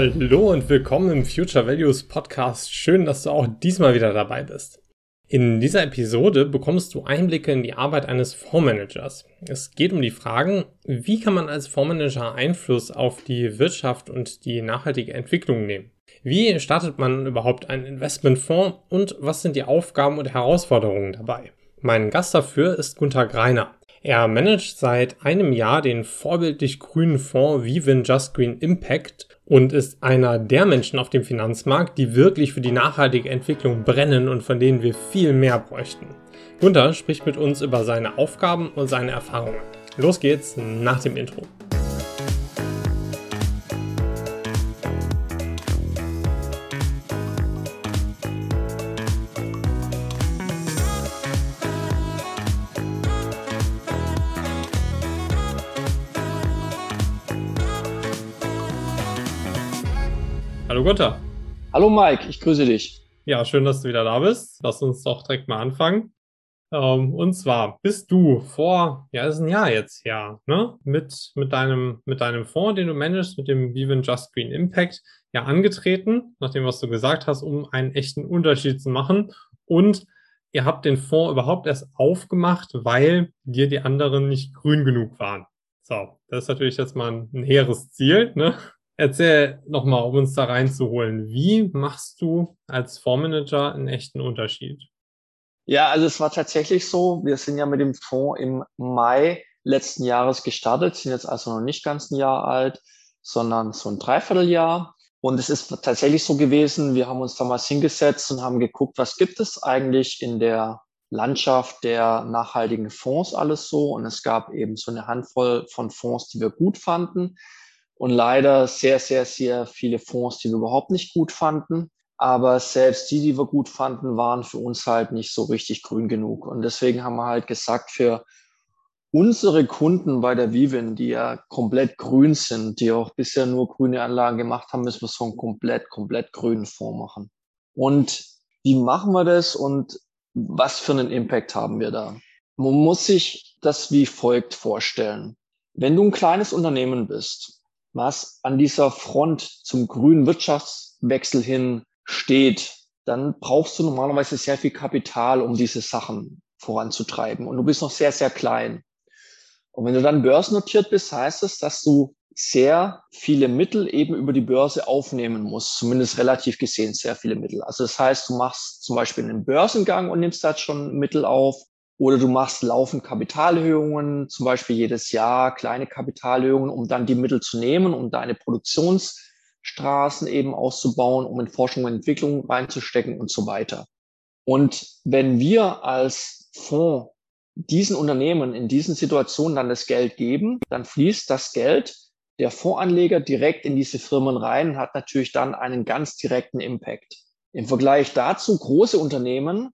Hallo und willkommen im Future Values Podcast. Schön, dass du auch diesmal wieder dabei bist. In dieser Episode bekommst du Einblicke in die Arbeit eines Fondsmanagers. Es geht um die Fragen, wie kann man als Fondsmanager Einfluss auf die Wirtschaft und die nachhaltige Entwicklung nehmen? Wie startet man überhaupt einen Investmentfonds und was sind die Aufgaben und Herausforderungen dabei? Mein Gast dafür ist Gunther Greiner. Er managt seit einem Jahr den vorbildlich grünen Fonds Vivin Just Green Impact und ist einer der Menschen auf dem Finanzmarkt, die wirklich für die nachhaltige Entwicklung brennen und von denen wir viel mehr bräuchten. Gunther spricht mit uns über seine Aufgaben und seine Erfahrungen. Los geht's nach dem Intro. Gunther. Hallo Mike, ich grüße dich. Ja, schön, dass du wieder da bist. Lass uns doch direkt mal anfangen. Ähm, und zwar bist du vor, ja, ist ein Jahr jetzt her, ne, mit, mit deinem, mit deinem Fonds, den du managst, mit dem Viven Just Green Impact, ja, angetreten, nach dem, was du gesagt hast, um einen echten Unterschied zu machen. Und ihr habt den Fonds überhaupt erst aufgemacht, weil dir die anderen nicht grün genug waren. So, das ist natürlich jetzt mal ein, ein hehres Ziel, ne? Erzähl nochmal, um uns da reinzuholen. Wie machst du als Fondsmanager einen echten Unterschied? Ja, also es war tatsächlich so. Wir sind ja mit dem Fonds im Mai letzten Jahres gestartet, sind jetzt also noch nicht ganz ein Jahr alt, sondern so ein Dreivierteljahr. Und es ist tatsächlich so gewesen, wir haben uns damals hingesetzt und haben geguckt, was gibt es eigentlich in der Landschaft der nachhaltigen Fonds alles so. Und es gab eben so eine Handvoll von Fonds, die wir gut fanden und leider sehr, sehr, sehr viele Fonds, die wir überhaupt nicht gut fanden. Aber selbst die, die wir gut fanden, waren für uns halt nicht so richtig grün genug. Und deswegen haben wir halt gesagt, für unsere Kunden bei der Vivin, die ja komplett grün sind, die auch bisher nur grüne Anlagen gemacht haben, müssen wir so einen komplett, komplett grünen Fonds machen. Und wie machen wir das und was für einen Impact haben wir da? Man muss sich das wie folgt vorstellen. Wenn du ein kleines Unternehmen bist was an dieser Front zum grünen Wirtschaftswechsel hin steht, dann brauchst du normalerweise sehr viel Kapital, um diese Sachen voranzutreiben. Und du bist noch sehr, sehr klein. Und wenn du dann börsennotiert bist, heißt es, dass du sehr viele Mittel eben über die Börse aufnehmen musst, zumindest relativ gesehen sehr viele Mittel. Also das heißt, du machst zum Beispiel einen Börsengang und nimmst da schon Mittel auf. Oder du machst laufend Kapitalerhöhungen, zum Beispiel jedes Jahr kleine Kapitalerhöhungen, um dann die Mittel zu nehmen, um deine Produktionsstraßen eben auszubauen, um in Forschung und Entwicklung reinzustecken und so weiter. Und wenn wir als Fonds diesen Unternehmen in diesen Situationen dann das Geld geben, dann fließt das Geld der Fondsanleger direkt in diese Firmen rein, hat natürlich dann einen ganz direkten Impact. Im Vergleich dazu große Unternehmen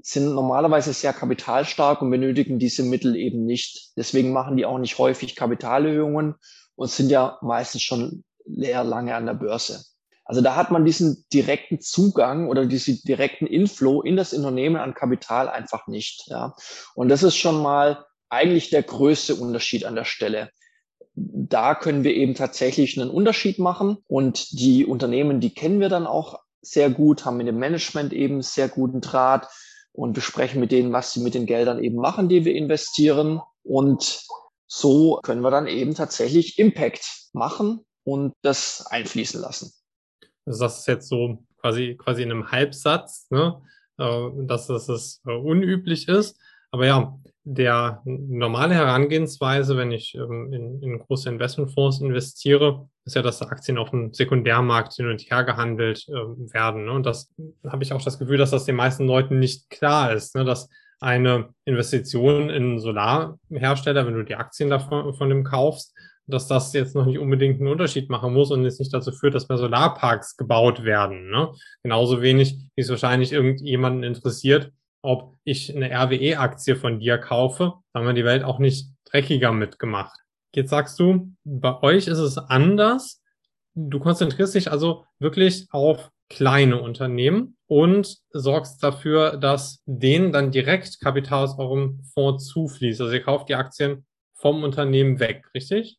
sind normalerweise sehr kapitalstark und benötigen diese Mittel eben nicht. Deswegen machen die auch nicht häufig Kapitalerhöhungen und sind ja meistens schon leer lange an der Börse. Also da hat man diesen direkten Zugang oder diesen direkten Inflow in das Unternehmen an Kapital einfach nicht. Ja. Und das ist schon mal eigentlich der größte Unterschied an der Stelle. Da können wir eben tatsächlich einen Unterschied machen und die Unternehmen, die kennen wir dann auch sehr gut, haben mit dem Management eben sehr guten Draht und besprechen mit denen, was sie mit den Geldern eben machen, die wir investieren. Und so können wir dann eben tatsächlich Impact machen und das einfließen lassen. Also das ist jetzt so quasi, quasi in einem Halbsatz, ne? Äh, dass das äh, unüblich ist. Aber ja, der normale Herangehensweise, wenn ich ähm, in, in große Investmentfonds investiere, ist ja, dass Aktien auf dem Sekundärmarkt hin und her gehandelt äh, werden. Ne? Und das habe ich auch das Gefühl, dass das den meisten Leuten nicht klar ist, ne? dass eine Investition in einen Solarhersteller, wenn du die Aktien davon von dem kaufst, dass das jetzt noch nicht unbedingt einen Unterschied machen muss und es nicht dazu führt, dass mehr Solarparks gebaut werden. Ne? Genauso wenig, wie es wahrscheinlich irgendjemanden interessiert, ob ich eine RWE-Aktie von dir kaufe, haben wir die Welt auch nicht dreckiger mitgemacht. Jetzt sagst du, bei euch ist es anders. Du konzentrierst dich also wirklich auf kleine Unternehmen und sorgst dafür, dass denen dann direkt Kapital aus eurem Fonds zufließt. Also ihr kauft die Aktien vom Unternehmen weg, richtig?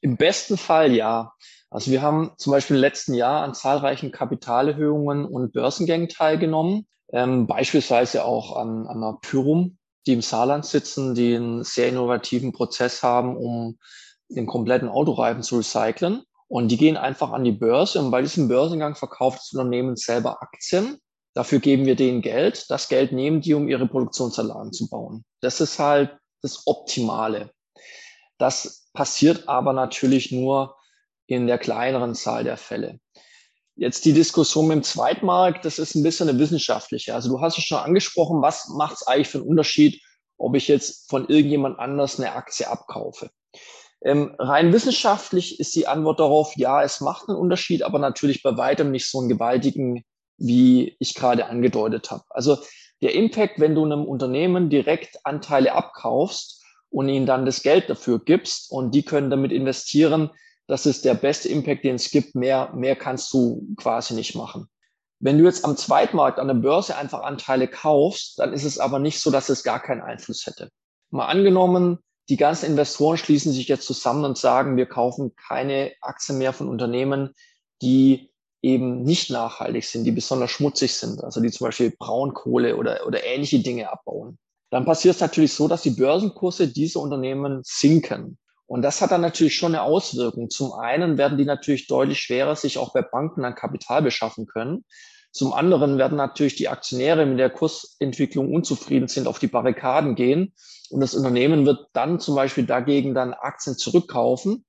Im besten Fall ja. Also wir haben zum Beispiel im letzten Jahr an zahlreichen Kapitalerhöhungen und Börsengängen teilgenommen, ähm, beispielsweise auch an, an einer Pyrum, die im Saarland sitzen, die einen sehr innovativen Prozess haben, um den kompletten Autoreifen zu recyceln. Und die gehen einfach an die Börse und bei diesem Börsengang verkauft das Unternehmen selber Aktien. Dafür geben wir denen Geld. Das Geld nehmen die, um ihre Produktionsanlagen zu bauen. Das ist halt das Optimale. Das passiert aber natürlich nur in der kleineren Zahl der Fälle. Jetzt die Diskussion mit dem Zweitmarkt, das ist ein bisschen eine wissenschaftliche. Also du hast es schon angesprochen, was macht es eigentlich für einen Unterschied, ob ich jetzt von irgendjemand anders eine Aktie abkaufe? Ähm, rein wissenschaftlich ist die Antwort darauf, ja, es macht einen Unterschied, aber natürlich bei weitem nicht so einen gewaltigen, wie ich gerade angedeutet habe. Also der Impact, wenn du einem Unternehmen direkt Anteile abkaufst und ihnen dann das Geld dafür gibst und die können damit investieren, das ist der beste Impact, den es gibt. Mehr, mehr kannst du quasi nicht machen. Wenn du jetzt am Zweitmarkt an der Börse einfach Anteile kaufst, dann ist es aber nicht so, dass es gar keinen Einfluss hätte. Mal angenommen, die ganzen Investoren schließen sich jetzt zusammen und sagen, wir kaufen keine Aktien mehr von Unternehmen, die eben nicht nachhaltig sind, die besonders schmutzig sind, also die zum Beispiel Braunkohle oder, oder ähnliche Dinge abbauen. Dann passiert es natürlich so, dass die Börsenkurse dieser Unternehmen sinken. Und das hat dann natürlich schon eine Auswirkung. Zum einen werden die natürlich deutlich schwerer sich auch bei Banken an Kapital beschaffen können. Zum anderen werden natürlich die Aktionäre mit der Kursentwicklung unzufrieden sind, auf die Barrikaden gehen. Und das Unternehmen wird dann zum Beispiel dagegen dann Aktien zurückkaufen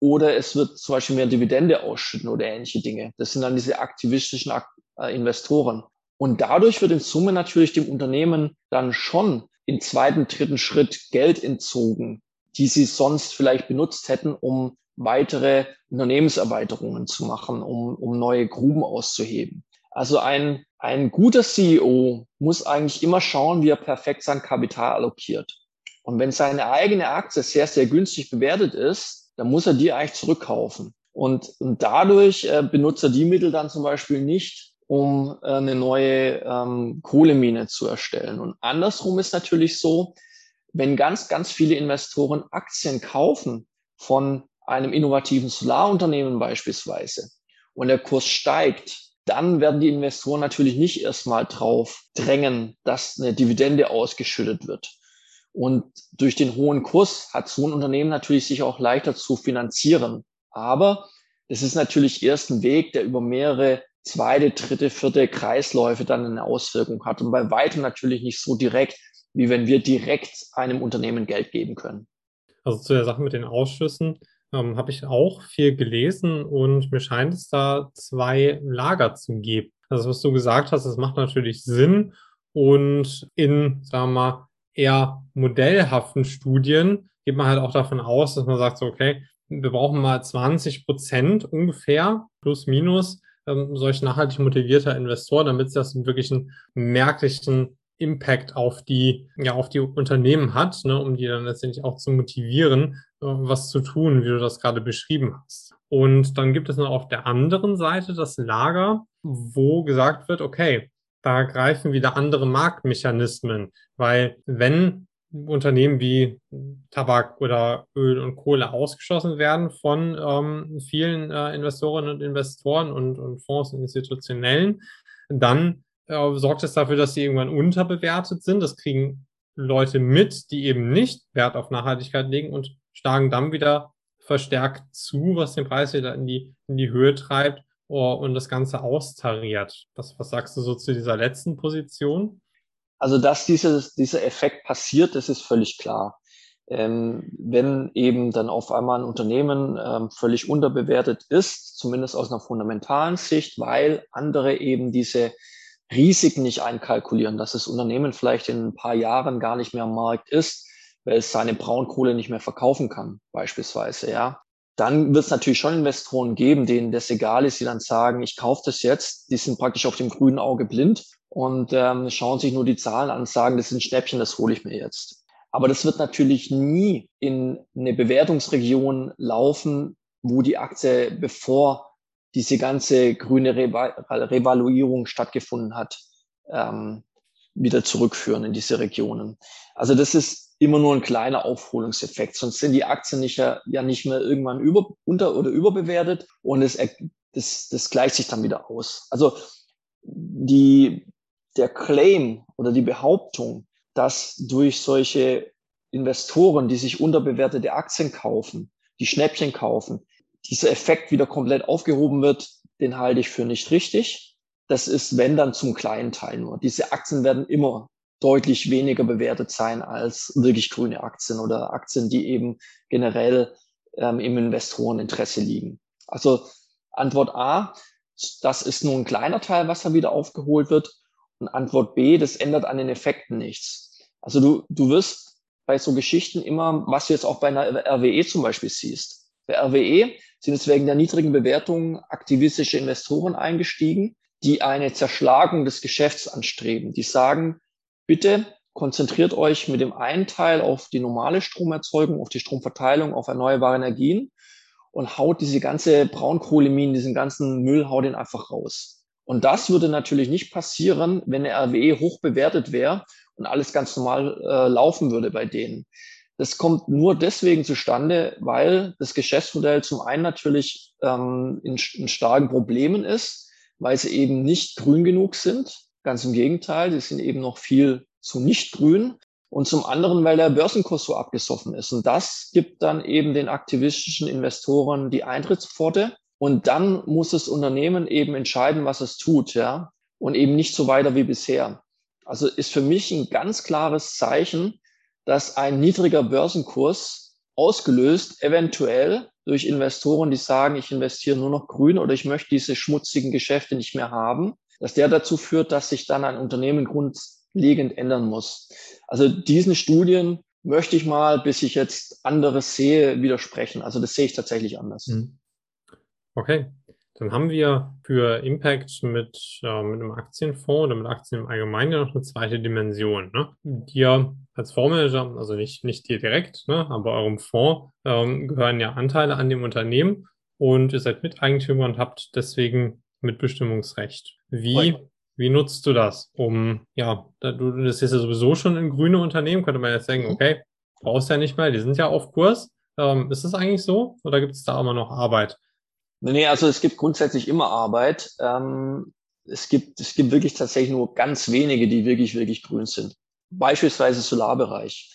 oder es wird zum Beispiel mehr Dividende ausschütten oder ähnliche Dinge. Das sind dann diese aktivistischen äh, Investoren. Und dadurch wird in Summe natürlich dem Unternehmen dann schon im zweiten, dritten Schritt Geld entzogen, die sie sonst vielleicht benutzt hätten, um weitere Unternehmenserweiterungen zu machen, um, um neue Gruben auszuheben. Also ein, ein guter CEO muss eigentlich immer schauen, wie er perfekt sein Kapital allokiert. Und wenn seine eigene Aktie sehr, sehr günstig bewertet ist, dann muss er die eigentlich zurückkaufen. Und, und dadurch äh, benutzt er die Mittel dann zum Beispiel nicht, um äh, eine neue ähm, Kohlemine zu erstellen. Und andersrum ist natürlich so, wenn ganz, ganz viele Investoren Aktien kaufen von einem innovativen Solarunternehmen beispielsweise und der Kurs steigt, dann werden die Investoren natürlich nicht erstmal drauf drängen, dass eine Dividende ausgeschüttet wird. Und durch den hohen Kurs hat so ein Unternehmen natürlich sich auch leichter zu finanzieren. Aber es ist natürlich erst ein Weg, der über mehrere zweite, dritte, vierte Kreisläufe dann eine Auswirkung hat und bei weitem natürlich nicht so direkt, wie wenn wir direkt einem Unternehmen Geld geben können. Also zu der Sache mit den Ausschüssen ähm, habe ich auch viel gelesen und mir scheint es da zwei Lager zu geben. Also was du gesagt hast, das macht natürlich Sinn und in, sagen wir mal, eher modellhaften Studien geht man halt auch davon aus, dass man sagt so, okay, wir brauchen mal 20 Prozent ungefähr, plus minus, ähm, solch nachhaltig motivierter Investoren, damit es das wirklich einen merklichen Impact auf die, ja, auf die Unternehmen hat, ne, um die dann letztendlich auch zu motivieren, äh, was zu tun, wie du das gerade beschrieben hast. Und dann gibt es noch auf der anderen Seite das Lager, wo gesagt wird, okay, da greifen wieder andere Marktmechanismen, weil wenn Unternehmen wie Tabak oder Öl und Kohle ausgeschlossen werden von ähm, vielen äh, Investorinnen und Investoren und, und Fonds und Institutionellen, dann äh, sorgt es dafür, dass sie irgendwann unterbewertet sind. Das kriegen Leute mit, die eben nicht Wert auf Nachhaltigkeit legen und schlagen dann wieder verstärkt zu, was den Preis wieder in die, in die Höhe treibt oh, und das Ganze austariert. Was, was sagst du so zu dieser letzten Position? Also, dass dieses, dieser Effekt passiert, das ist völlig klar. Ähm, wenn eben dann auf einmal ein Unternehmen ähm, völlig unterbewertet ist, zumindest aus einer fundamentalen Sicht, weil andere eben diese Risiken nicht einkalkulieren, dass das Unternehmen vielleicht in ein paar Jahren gar nicht mehr am Markt ist, weil es seine Braunkohle nicht mehr verkaufen kann, beispielsweise, ja. Dann wird es natürlich schon Investoren geben, denen das egal ist, die dann sagen, ich kaufe das jetzt. Die sind praktisch auf dem grünen Auge blind und ähm, schauen sich nur die Zahlen an, sagen, das sind Schnäppchen, das hole ich mir jetzt. Aber das wird natürlich nie in eine Bewertungsregion laufen, wo die Aktie, bevor diese ganze grüne Revaluierung stattgefunden hat, ähm, wieder zurückführen in diese Regionen. Also das ist immer nur ein kleiner Aufholungseffekt, sonst sind die Aktien nicht ja, nicht mehr irgendwann über, unter- oder überbewertet und es, das, das gleicht sich dann wieder aus. Also die, der Claim oder die Behauptung, dass durch solche Investoren, die sich unterbewertete Aktien kaufen, die Schnäppchen kaufen, dieser Effekt wieder komplett aufgehoben wird, den halte ich für nicht richtig. Das ist, wenn dann zum kleinen Teil nur. Diese Aktien werden immer deutlich weniger bewertet sein als wirklich grüne Aktien oder Aktien, die eben generell ähm, im Investoreninteresse liegen. Also Antwort A, das ist nur ein kleiner Teil, was da wieder aufgeholt wird. Und Antwort B, das ändert an den Effekten nichts. Also du, du wirst bei so Geschichten immer, was du jetzt auch bei einer RWE zum Beispiel siehst. Bei RWE sind es wegen der niedrigen Bewertung aktivistische Investoren eingestiegen, die eine Zerschlagung des Geschäfts anstreben. Die sagen, bitte konzentriert euch mit dem einen Teil auf die normale Stromerzeugung, auf die Stromverteilung, auf erneuerbare Energien und haut diese ganze Braunkohleminen, diesen ganzen Müll, haut den einfach raus. Und das würde natürlich nicht passieren, wenn eine RWE hoch bewertet wäre und alles ganz normal äh, laufen würde bei denen. Das kommt nur deswegen zustande, weil das Geschäftsmodell zum einen natürlich ähm, in, in starken Problemen ist, weil sie eben nicht grün genug sind. Ganz im Gegenteil, sie sind eben noch viel zu nicht grün. Und zum anderen, weil der Börsenkurs so abgesoffen ist. Und das gibt dann eben den aktivistischen Investoren die Eintrittspforte. Und dann muss das Unternehmen eben entscheiden, was es tut, ja. Und eben nicht so weiter wie bisher. Also ist für mich ein ganz klares Zeichen, dass ein niedriger Börsenkurs ausgelöst, eventuell durch Investoren, die sagen, ich investiere nur noch grün oder ich möchte diese schmutzigen Geschäfte nicht mehr haben, dass der dazu führt, dass sich dann ein Unternehmen grundlegend ändern muss. Also diesen Studien möchte ich mal, bis ich jetzt anderes sehe, widersprechen. Also das sehe ich tatsächlich anders. Hm. Okay, dann haben wir für Impact mit, äh, mit einem Aktienfonds oder mit Aktien im Allgemeinen ja noch eine zweite Dimension. Ne? Dir als Fondsmanager, also nicht, nicht dir direkt, ne, aber eurem Fonds ähm, gehören ja Anteile an dem Unternehmen und ihr seid Miteigentümer und habt deswegen Mitbestimmungsrecht. Wie, wie nutzt du das? Um, ja, du, das ist ja sowieso schon ein grüne Unternehmen, könnte man jetzt sagen, mhm. okay, brauchst ja nicht mehr, die sind ja auf Kurs. Ähm, ist das eigentlich so oder gibt es da immer noch Arbeit? Nee, also es gibt grundsätzlich immer Arbeit. Ähm, es gibt, es gibt wirklich tatsächlich nur ganz wenige, die wirklich, wirklich grün sind. Beispielsweise Solarbereich.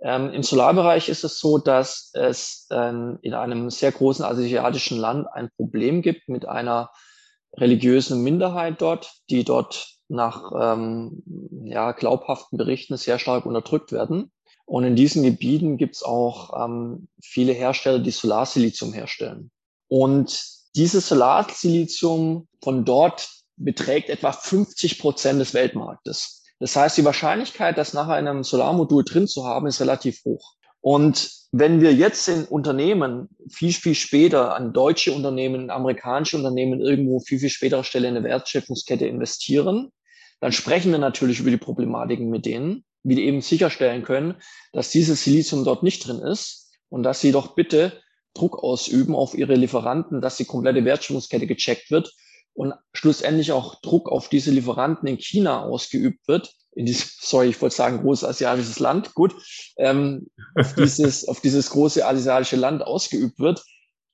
Ähm, Im Solarbereich ist es so, dass es ähm, in einem sehr großen asiatischen Land ein Problem gibt mit einer religiösen Minderheit dort, die dort nach ähm, ja, glaubhaften Berichten sehr stark unterdrückt werden. Und in diesen Gebieten gibt es auch ähm, viele Hersteller, die Solarsilizium herstellen. Und dieses Solarsilizium von dort beträgt etwa 50 Prozent des Weltmarktes. Das heißt, die Wahrscheinlichkeit, das nachher in einem Solarmodul drin zu haben, ist relativ hoch. Und wenn wir jetzt in Unternehmen viel, viel später an deutsche Unternehmen, amerikanische Unternehmen irgendwo viel, viel späterer Stelle in der Wertschöpfungskette investieren, dann sprechen wir natürlich über die Problematiken mit denen, wie die eben sicherstellen können, dass dieses Silizium dort nicht drin ist und dass sie doch bitte Druck ausüben auf ihre Lieferanten, dass die komplette Wertschöpfungskette gecheckt wird und schlussendlich auch Druck auf diese Lieferanten in China ausgeübt wird, in dieses, sorry, ich wollte sagen, großes asiatisches Land, gut, ähm, auf, dieses, auf dieses große asiatische Land ausgeübt wird,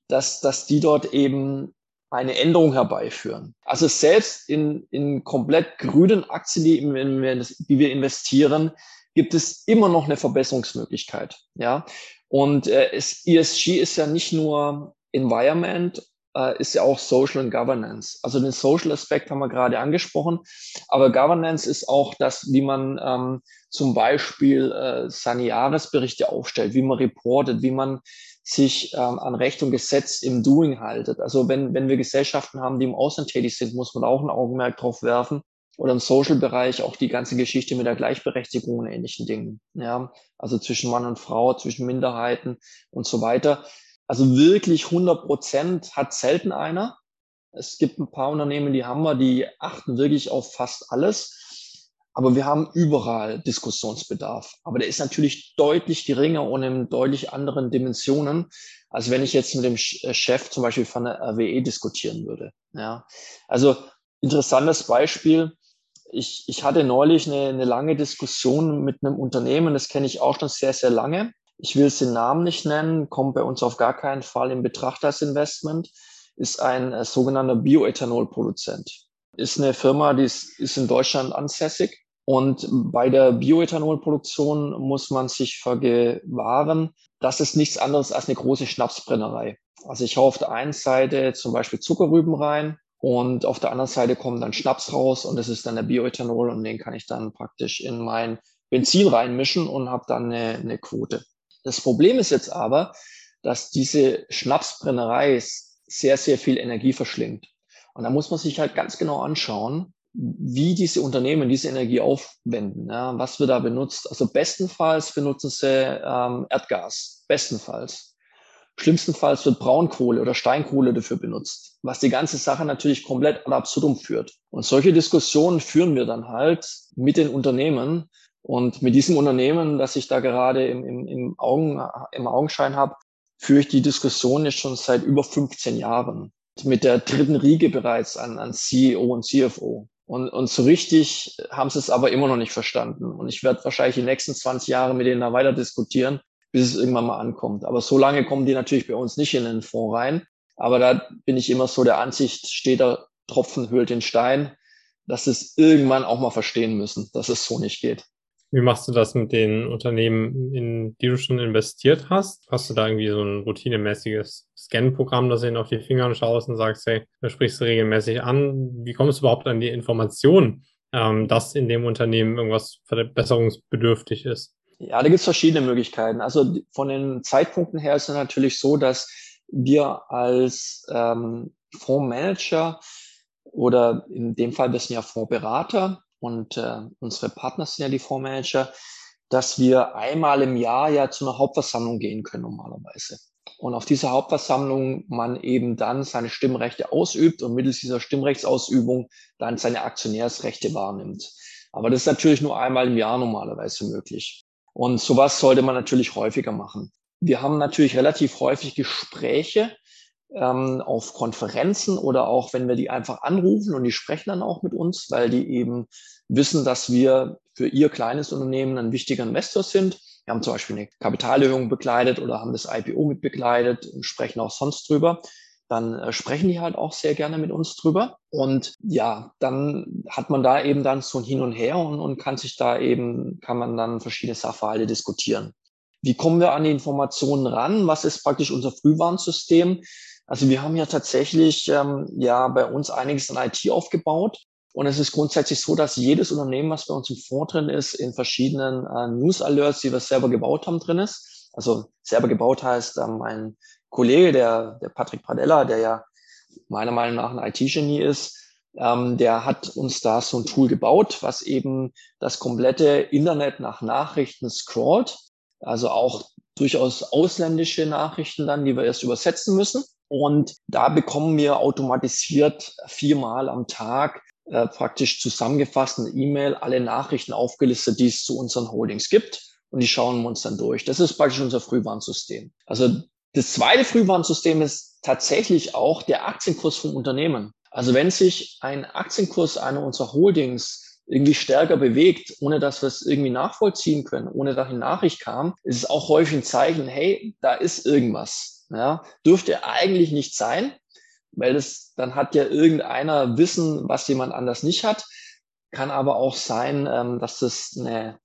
dass, dass die dort eben eine Änderung herbeiführen. Also selbst in, in komplett grünen Aktien, die, die wir investieren, gibt es immer noch eine Verbesserungsmöglichkeit. Ja, und äh, es, ESG ist ja nicht nur Environment, äh, ist ja auch Social und Governance. Also den Social Aspekt haben wir gerade angesprochen, aber Governance ist auch das, wie man ähm, zum Beispiel äh, seine Jahresberichte aufstellt, wie man reportet, wie man sich ähm, an Recht und Gesetz im Doing haltet. Also wenn, wenn wir Gesellschaften haben, die im Ausland tätig sind, muss man auch ein Augenmerk drauf werfen oder im Social-Bereich auch die ganze Geschichte mit der Gleichberechtigung und ähnlichen Dingen. Ja, also zwischen Mann und Frau, zwischen Minderheiten und so weiter. Also wirklich 100 Prozent hat selten einer. Es gibt ein paar Unternehmen, die haben wir, die achten wirklich auf fast alles. Aber wir haben überall Diskussionsbedarf. Aber der ist natürlich deutlich geringer und in deutlich anderen Dimensionen, als wenn ich jetzt mit dem äh, Chef zum Beispiel von der RWE diskutieren würde. Ja, also interessantes Beispiel Ich, ich hatte neulich eine, eine lange Diskussion mit einem Unternehmen, das kenne ich auch schon sehr, sehr lange. Ich will es den Namen nicht nennen, kommt bei uns auf gar keinen Fall in Betracht als Investment, ist ein äh, sogenannter Bioethanolproduzent. Ist eine Firma, die ist, ist in Deutschland ansässig. Und bei der Bioethanolproduktion muss man sich vergewahren, das ist nichts anderes als eine große Schnapsbrennerei. Also ich hau auf der einen Seite zum Beispiel Zuckerrüben rein und auf der anderen Seite kommt dann Schnaps raus und das ist dann der Bioethanol und den kann ich dann praktisch in mein Benzin reinmischen und habe dann eine, eine Quote. Das Problem ist jetzt aber, dass diese Schnapsbrennerei sehr, sehr viel Energie verschlingt. Und da muss man sich halt ganz genau anschauen, wie diese Unternehmen diese Energie aufwenden. Ja, was wird da benutzt? Also bestenfalls benutzen sie ähm, Erdgas. Bestenfalls. Schlimmstenfalls wird Braunkohle oder Steinkohle dafür benutzt, was die ganze Sache natürlich komplett ad absurdum führt. Und solche Diskussionen führen wir dann halt mit den Unternehmen. Und mit diesem Unternehmen, das ich da gerade im, im, im, Augen, im Augenschein habe, führe ich die Diskussion jetzt schon seit über 15 Jahren. Mit der dritten Riege bereits an, an CEO und CFO. Und, und so richtig haben sie es aber immer noch nicht verstanden. Und ich werde wahrscheinlich die nächsten 20 Jahre mit denen da weiter diskutieren, bis es irgendwann mal ankommt. Aber so lange kommen die natürlich bei uns nicht in den Fonds rein. Aber da bin ich immer so der Ansicht, steht der Tropfen hüllt den Stein, dass es irgendwann auch mal verstehen müssen, dass es so nicht geht. Wie machst du das mit den Unternehmen, in die du schon investiert hast? Hast du da irgendwie so ein routinemäßiges Scan-Programm, das du ihnen auf die Finger schaust und sagst, hey, da sprichst du regelmäßig an? Wie kommst du überhaupt an die Information, ähm, dass in dem Unternehmen irgendwas verbesserungsbedürftig ist? Ja, da gibt es verschiedene Möglichkeiten. Also von den Zeitpunkten her ist es natürlich so, dass wir als ähm, Fondsmanager oder in dem Fall, wir sind ja Fondsberater, und äh, unsere Partner sind ja die Fondsmanager, dass wir einmal im Jahr ja zu einer Hauptversammlung gehen können normalerweise. Und auf dieser Hauptversammlung man eben dann seine Stimmrechte ausübt und mittels dieser Stimmrechtsausübung dann seine Aktionärsrechte wahrnimmt. Aber das ist natürlich nur einmal im Jahr normalerweise möglich. Und sowas sollte man natürlich häufiger machen. Wir haben natürlich relativ häufig Gespräche ähm, auf Konferenzen oder auch wenn wir die einfach anrufen und die sprechen dann auch mit uns, weil die eben wissen, dass wir für ihr kleines Unternehmen ein wichtiger Investor sind. Wir haben zum Beispiel eine Kapitalerhöhung begleitet oder haben das IPO mit begleitet und sprechen auch sonst drüber. Dann äh, sprechen die halt auch sehr gerne mit uns drüber. Und ja, dann hat man da eben dann so ein Hin und Her und, und kann sich da eben, kann man dann verschiedene Sachverhalte diskutieren. Wie kommen wir an die Informationen ran? Was ist praktisch unser Frühwarnsystem? Also wir haben ja tatsächlich ähm, ja bei uns einiges an IT aufgebaut. Und es ist grundsätzlich so, dass jedes Unternehmen, was bei uns im Fonds drin ist, in verschiedenen äh, News-Alerts, die wir selber gebaut haben, drin ist. Also selber gebaut heißt, ähm, mein Kollege, der, der Patrick Pradella, der ja meiner Meinung nach ein IT-Genie ist, ähm, der hat uns da so ein Tool gebaut, was eben das komplette Internet nach Nachrichten scrollt. Also auch durchaus ausländische Nachrichten dann, die wir erst übersetzen müssen. Und da bekommen wir automatisiert viermal am Tag äh, praktisch zusammengefasst eine E-Mail alle Nachrichten aufgelistet, die es zu unseren Holdings gibt. Und die schauen wir uns dann durch. Das ist praktisch unser Frühwarnsystem. Also das zweite Frühwarnsystem ist tatsächlich auch der Aktienkurs vom Unternehmen. Also wenn sich ein Aktienkurs einer unserer Holdings irgendwie stärker bewegt, ohne dass wir es irgendwie nachvollziehen können, ohne dass eine Nachricht kam, ist es auch häufig ein Zeichen, hey, da ist irgendwas. Ja, dürfte eigentlich nicht sein, weil das, dann hat ja irgendeiner Wissen, was jemand anders nicht hat. Kann aber auch sein, ähm, dass das eine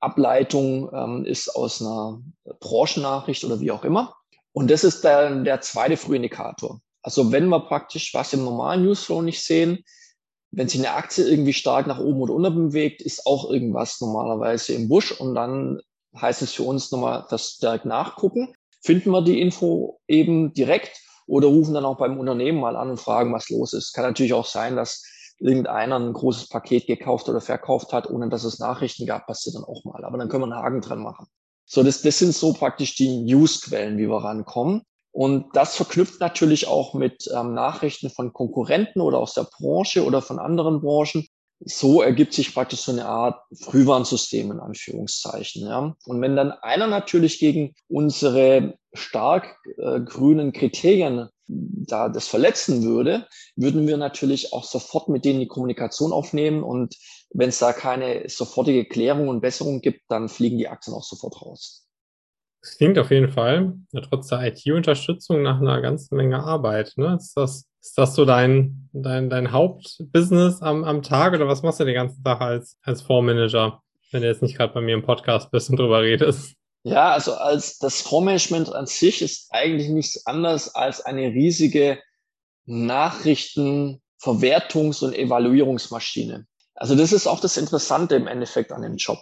Ableitung ähm, ist aus einer Branchennachricht oder wie auch immer. Und das ist dann der zweite Frühindikator. Also wenn wir praktisch was im normalen Newsflow nicht sehen, wenn sich eine Aktie irgendwie stark nach oben oder unten bewegt, ist auch irgendwas normalerweise im Busch und dann heißt es für uns nochmal verstärkt nachgucken. Finden wir die Info eben direkt oder rufen dann auch beim Unternehmen mal an und fragen, was los ist. Kann natürlich auch sein, dass irgendeiner ein großes Paket gekauft oder verkauft hat, ohne dass es Nachrichten gab, passiert dann auch mal. Aber dann können wir einen Haken dran machen. So, das, das sind so praktisch die Newsquellen, wie wir rankommen. Und das verknüpft natürlich auch mit ähm, Nachrichten von Konkurrenten oder aus der Branche oder von anderen Branchen. So ergibt sich praktisch so eine Art Frühwarnsystem in Anführungszeichen. Ja. Und wenn dann einer natürlich gegen unsere stark äh, grünen Kriterien da das verletzen würde, würden wir natürlich auch sofort mit denen die Kommunikation aufnehmen und wenn es da keine sofortige Klärung und Besserung gibt, dann fliegen die Aktien auch sofort raus. Das klingt auf jeden Fall, ja, trotz der IT-Unterstützung, nach einer ganzen Menge Arbeit. Ne? Ist, das, ist das so dein, dein, dein Hauptbusiness am, am Tag oder was machst du den ganzen Tag als, als Fondsmanager, wenn du jetzt nicht gerade bei mir im Podcast bist und drüber redest? Ja, also als das Fondsmanagement an sich ist eigentlich nichts anderes als eine riesige Nachrichten-, Verwertungs- und Evaluierungsmaschine. Also das ist auch das Interessante im Endeffekt an dem Job.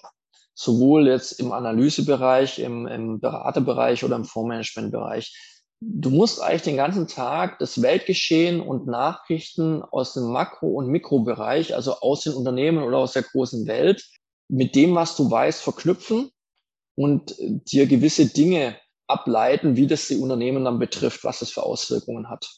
Sowohl jetzt im Analysebereich, im, im Beraterbereich oder im Fondsmanagementbereich. Du musst eigentlich den ganzen Tag das Weltgeschehen und Nachrichten aus dem Makro- und Mikrobereich, also aus den Unternehmen oder aus der großen Welt, mit dem, was du weißt, verknüpfen und dir gewisse Dinge ableiten, wie das die Unternehmen dann betrifft, was das für Auswirkungen hat.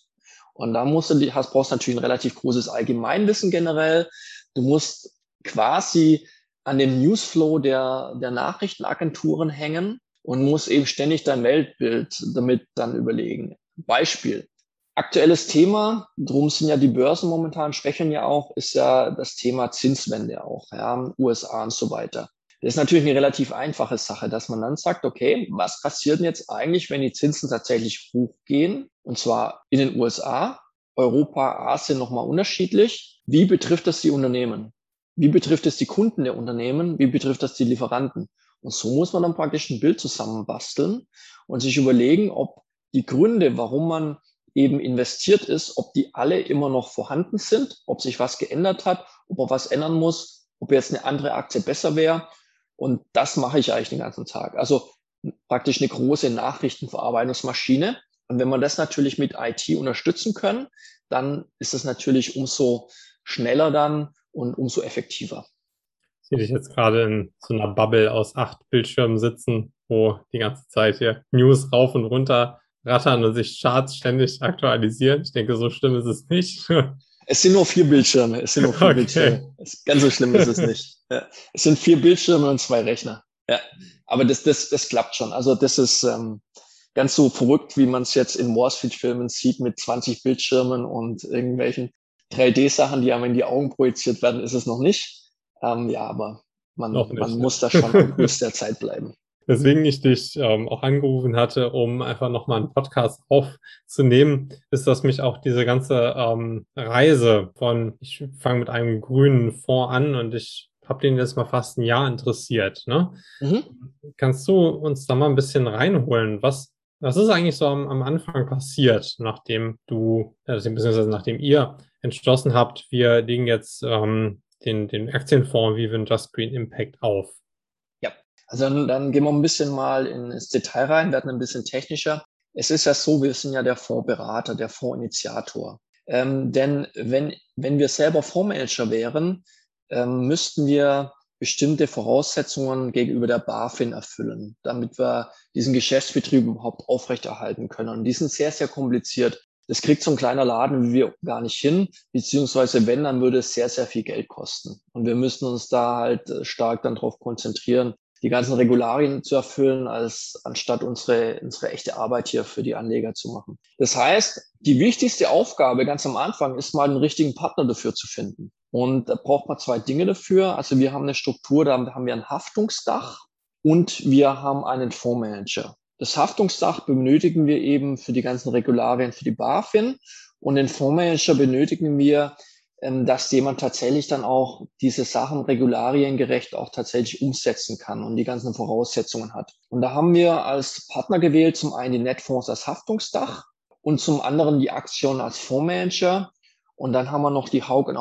Und da musst du, hast, brauchst du natürlich ein relativ großes Allgemeinwissen generell. Du musst quasi an dem Newsflow der, der Nachrichtenagenturen hängen und musst eben ständig dein Weltbild damit dann überlegen. Beispiel. Aktuelles Thema, drum sind ja die Börsen momentan schwächeln ja auch, ist ja das Thema Zinswende auch, ja, USA und so weiter. Das ist natürlich eine relativ einfache Sache, dass man dann sagt, okay, was passiert denn jetzt eigentlich, wenn die Zinsen tatsächlich hochgehen? Und zwar in den USA, Europa, Asien nochmal unterschiedlich. Wie betrifft das die Unternehmen? Wie betrifft es die Kunden der Unternehmen? Wie betrifft das die Lieferanten? Und so muss man dann praktisch ein Bild zusammenbasteln und sich überlegen, ob die Gründe, warum man eben investiert ist, ob die alle immer noch vorhanden sind, ob sich was geändert hat, ob man was ändern muss, ob jetzt eine andere Aktie besser wäre und das mache ich eigentlich den ganzen Tag. Also praktisch eine große Nachrichtenverarbeitungsmaschine. Und wenn man das natürlich mit IT unterstützen können, dann ist es natürlich umso schneller dann und umso effektiver. Ich sehe dich jetzt gerade in so einer Bubble aus acht Bildschirmen sitzen, wo die ganze Zeit hier News rauf und runter rattern und sich Charts ständig aktualisieren. Ich denke, so schlimm ist es nicht. Es sind nur vier Bildschirme. Es sind nur vier okay. Bildschirme. Ganz so schlimm ist es nicht. Ja. Es sind vier Bildschirme und zwei Rechner. Ja. Aber das, das, das klappt schon. Also das ist ähm, ganz so verrückt, wie man es jetzt in Wall Street-Filmen sieht mit 20 Bildschirmen und irgendwelchen 3D-Sachen, die einem in die Augen projiziert werden, ist es noch nicht. Ähm, ja, aber man, man muss da schon am Kurs der Zeit bleiben weswegen ich dich ähm, auch angerufen hatte, um einfach nochmal einen Podcast aufzunehmen, ist, dass mich auch diese ganze ähm, Reise von, ich fange mit einem grünen Fonds an und ich habe den jetzt mal fast ein Jahr interessiert. Ne? Mhm. Kannst du uns da mal ein bisschen reinholen? Was, was ist eigentlich so am, am Anfang passiert, nachdem du, äh, beziehungsweise nachdem ihr entschlossen habt, wir legen jetzt ähm, den, den Aktienfonds Viven Just Green Impact auf? Also dann, dann gehen wir ein bisschen mal ins Detail rein, werden ein bisschen technischer. Es ist ja so, wir sind ja der Fondsberater, der Fondsinitiator. Ähm, denn wenn, wenn wir selber Fondsmanager wären, ähm, müssten wir bestimmte Voraussetzungen gegenüber der BaFin erfüllen, damit wir diesen Geschäftsbetrieb überhaupt aufrechterhalten können. Und die sind sehr, sehr kompliziert. Das kriegt so ein kleiner Laden wie wir gar nicht hin, beziehungsweise wenn, dann würde es sehr, sehr viel Geld kosten. Und wir müssen uns da halt äh, stark dann drauf konzentrieren, die ganzen Regularien zu erfüllen, als anstatt unsere, unsere echte Arbeit hier für die Anleger zu machen. Das heißt, die wichtigste Aufgabe ganz am Anfang ist mal einen richtigen Partner dafür zu finden. Und da braucht man zwei Dinge dafür. Also wir haben eine Struktur, da haben wir ein Haftungsdach und wir haben einen Fondsmanager. Das Haftungsdach benötigen wir eben für die ganzen Regularien für die BaFin und den Fondsmanager benötigen wir ähm, dass jemand tatsächlich dann auch diese Sachen regulariengerecht auch tatsächlich umsetzen kann und die ganzen Voraussetzungen hat. Und da haben wir als Partner gewählt zum einen die Netfonds als Haftungsdach und zum anderen die Aktion als Fondsmanager. Und dann haben wir noch die Haug und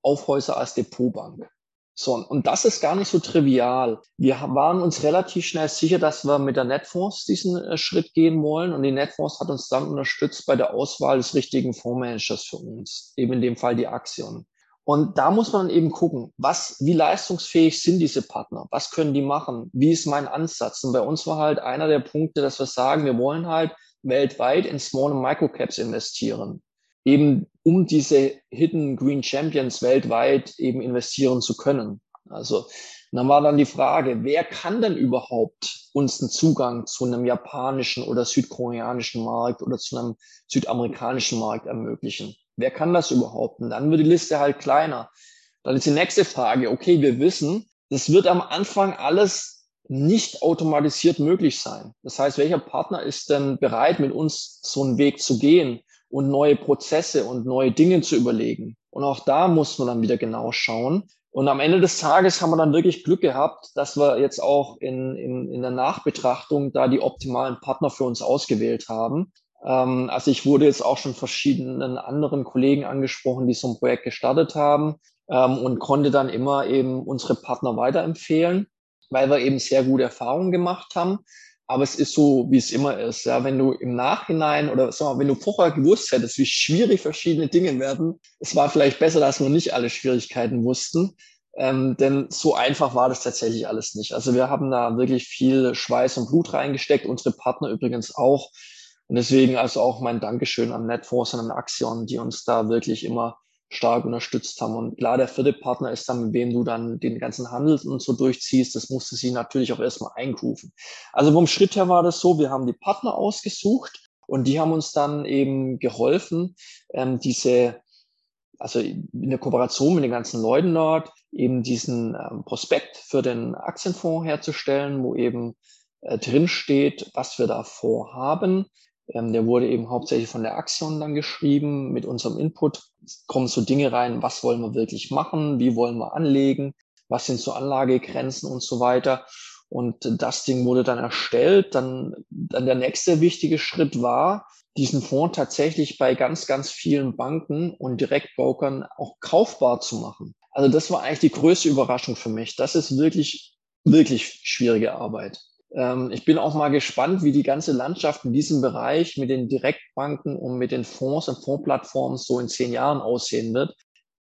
Aufhäuser als Depotbank. So, und das ist gar nicht so trivial. Wir waren uns relativ schnell sicher, dass wir mit der Netfonds diesen äh, Schritt gehen wollen. Und die Netfonds hat uns dann unterstützt bei der Auswahl des richtigen Fondsmanagers für uns. Eben in dem Fall die Aktion. Und da muss man eben gucken, was, wie leistungsfähig sind diese Partner? Was können die machen? Wie ist mein Ansatz? Und bei uns war halt einer der Punkte, dass wir sagen, wir wollen halt weltweit in Small und Microcaps investieren eben um diese Hidden Green Champions weltweit eben investieren zu können. Also dann war dann die Frage, wer kann denn überhaupt uns einen Zugang zu einem japanischen oder südkoreanischen Markt oder zu einem südamerikanischen Markt ermöglichen? Wer kann das überhaupt? Und dann wird die Liste halt kleiner. Dann ist die nächste Frage, okay, wir wissen, das wird am Anfang alles nicht automatisiert möglich sein. Das heißt, welcher Partner ist denn bereit, mit uns so einen Weg zu gehen und neue Prozesse und neue Dinge zu überlegen? Und auch da muss man dann wieder genau schauen. Und am Ende des Tages haben wir dann wirklich Glück gehabt, dass wir jetzt auch in, in, in der Nachbetrachtung da die optimalen Partner für uns ausgewählt haben. Ähm, also ich wurde jetzt auch schon verschiedenen anderen Kollegen angesprochen, die so ein Projekt gestartet haben ähm, und konnte dann immer eben unsere Partner weiterempfehlen, weil wir eben sehr gute Erfahrungen gemacht haben. Aber es ist so, wie es immer ist. Ja, wenn du im Nachhinein oder sag mal, wenn du vorher gewusst hättest, wie schwierig verschiedene Dinge werden, es war vielleicht besser, dass wir nicht alle Schwierigkeiten wussten. Ähm, denn so einfach war das tatsächlich alles nicht. Also wir haben da wirklich viel Schweiß und Blut reingesteckt, unsere Partner übrigens auch. Und deswegen also auch mein Dankeschön an Netforce und an Axion, die uns da wirklich immer stark unterstützt haben. Und klar, der vierte Partner ist dann, mit wem du dann den ganzen Handel und so durchziehst. Das musste sie natürlich auch erstmal einkufen. Also vom Schritt her war das so, wir haben die Partner ausgesucht und die haben uns dann eben geholfen, ähm, diese, also in der Kooperation mit den ganzen Leuten dort, eben diesen ähm, Prospekt für den Aktienfonds herzustellen, wo eben äh, drin steht, was wir da vorhaben, ähm, der wurde eben hauptsächlich von der Axion dann geschrieben mit unserem Input. Kommen so Dinge rein, was wollen wir wirklich machen, wie wollen wir anlegen, was sind so Anlagegrenzen und so weiter. Und das Ding wurde dann erstellt. Dann, dann der nächste wichtige Schritt war, diesen Fonds tatsächlich bei ganz, ganz vielen Banken und Direktbrokern auch kaufbar zu machen. Also das war eigentlich die größte Überraschung für mich. Das ist wirklich, wirklich schwierige Arbeit. Ähm, ich bin auch mal gespannt, wie die ganze Landschaft in diesem Bereich mit den Direktbanken und mit den Fonds und Fondsplattformen so in zehn Jahren aussehen wird.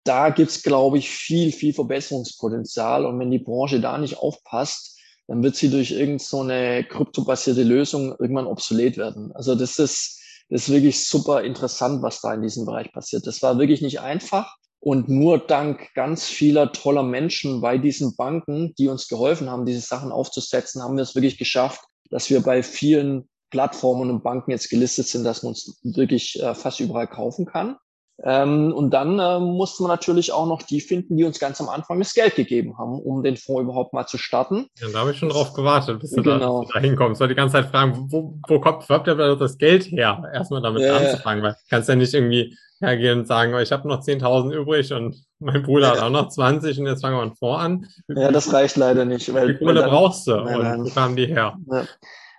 Da gibt's, glaube ich, viel, viel Verbesserungspotenzial. Und wenn die Branche da nicht aufpasst, dann wird sie durch irgendeine so kryptobasierte Lösung irgendwann obsolet werden. Also das ist, das ist wirklich super interessant, was da in diesem Bereich passiert. Das war wirklich nicht einfach. Und nur dank ganz vieler toller Menschen bei diesen Banken, die uns geholfen haben, diese Sachen aufzusetzen, haben wir es wirklich geschafft, dass wir bei vielen Plattformen und Banken jetzt gelistet sind, dass man uns wirklich äh, fast überall kaufen kann. Ähm, und dann äh, mussten wir natürlich auch noch die finden, die uns ganz am Anfang das Geld gegeben haben, um den Fonds überhaupt mal zu starten. Ja, da habe ich schon drauf gewartet, bis du, genau. da, da hinkommst. Weil die ganze Zeit fragen, wo, wo kommt, wo habt ihr das Geld her? Erstmal damit ja, anzufangen, weil du kannst ja nicht irgendwie hergehen und sagen, oh, ich habe noch 10.000 übrig und mein Bruder ja. hat auch noch 20 und jetzt fangen wir einen Fonds an. Ja, das reicht leider nicht. Weil, Wie Kohle brauchst du nein, nein. und wo kamen die her? Ja.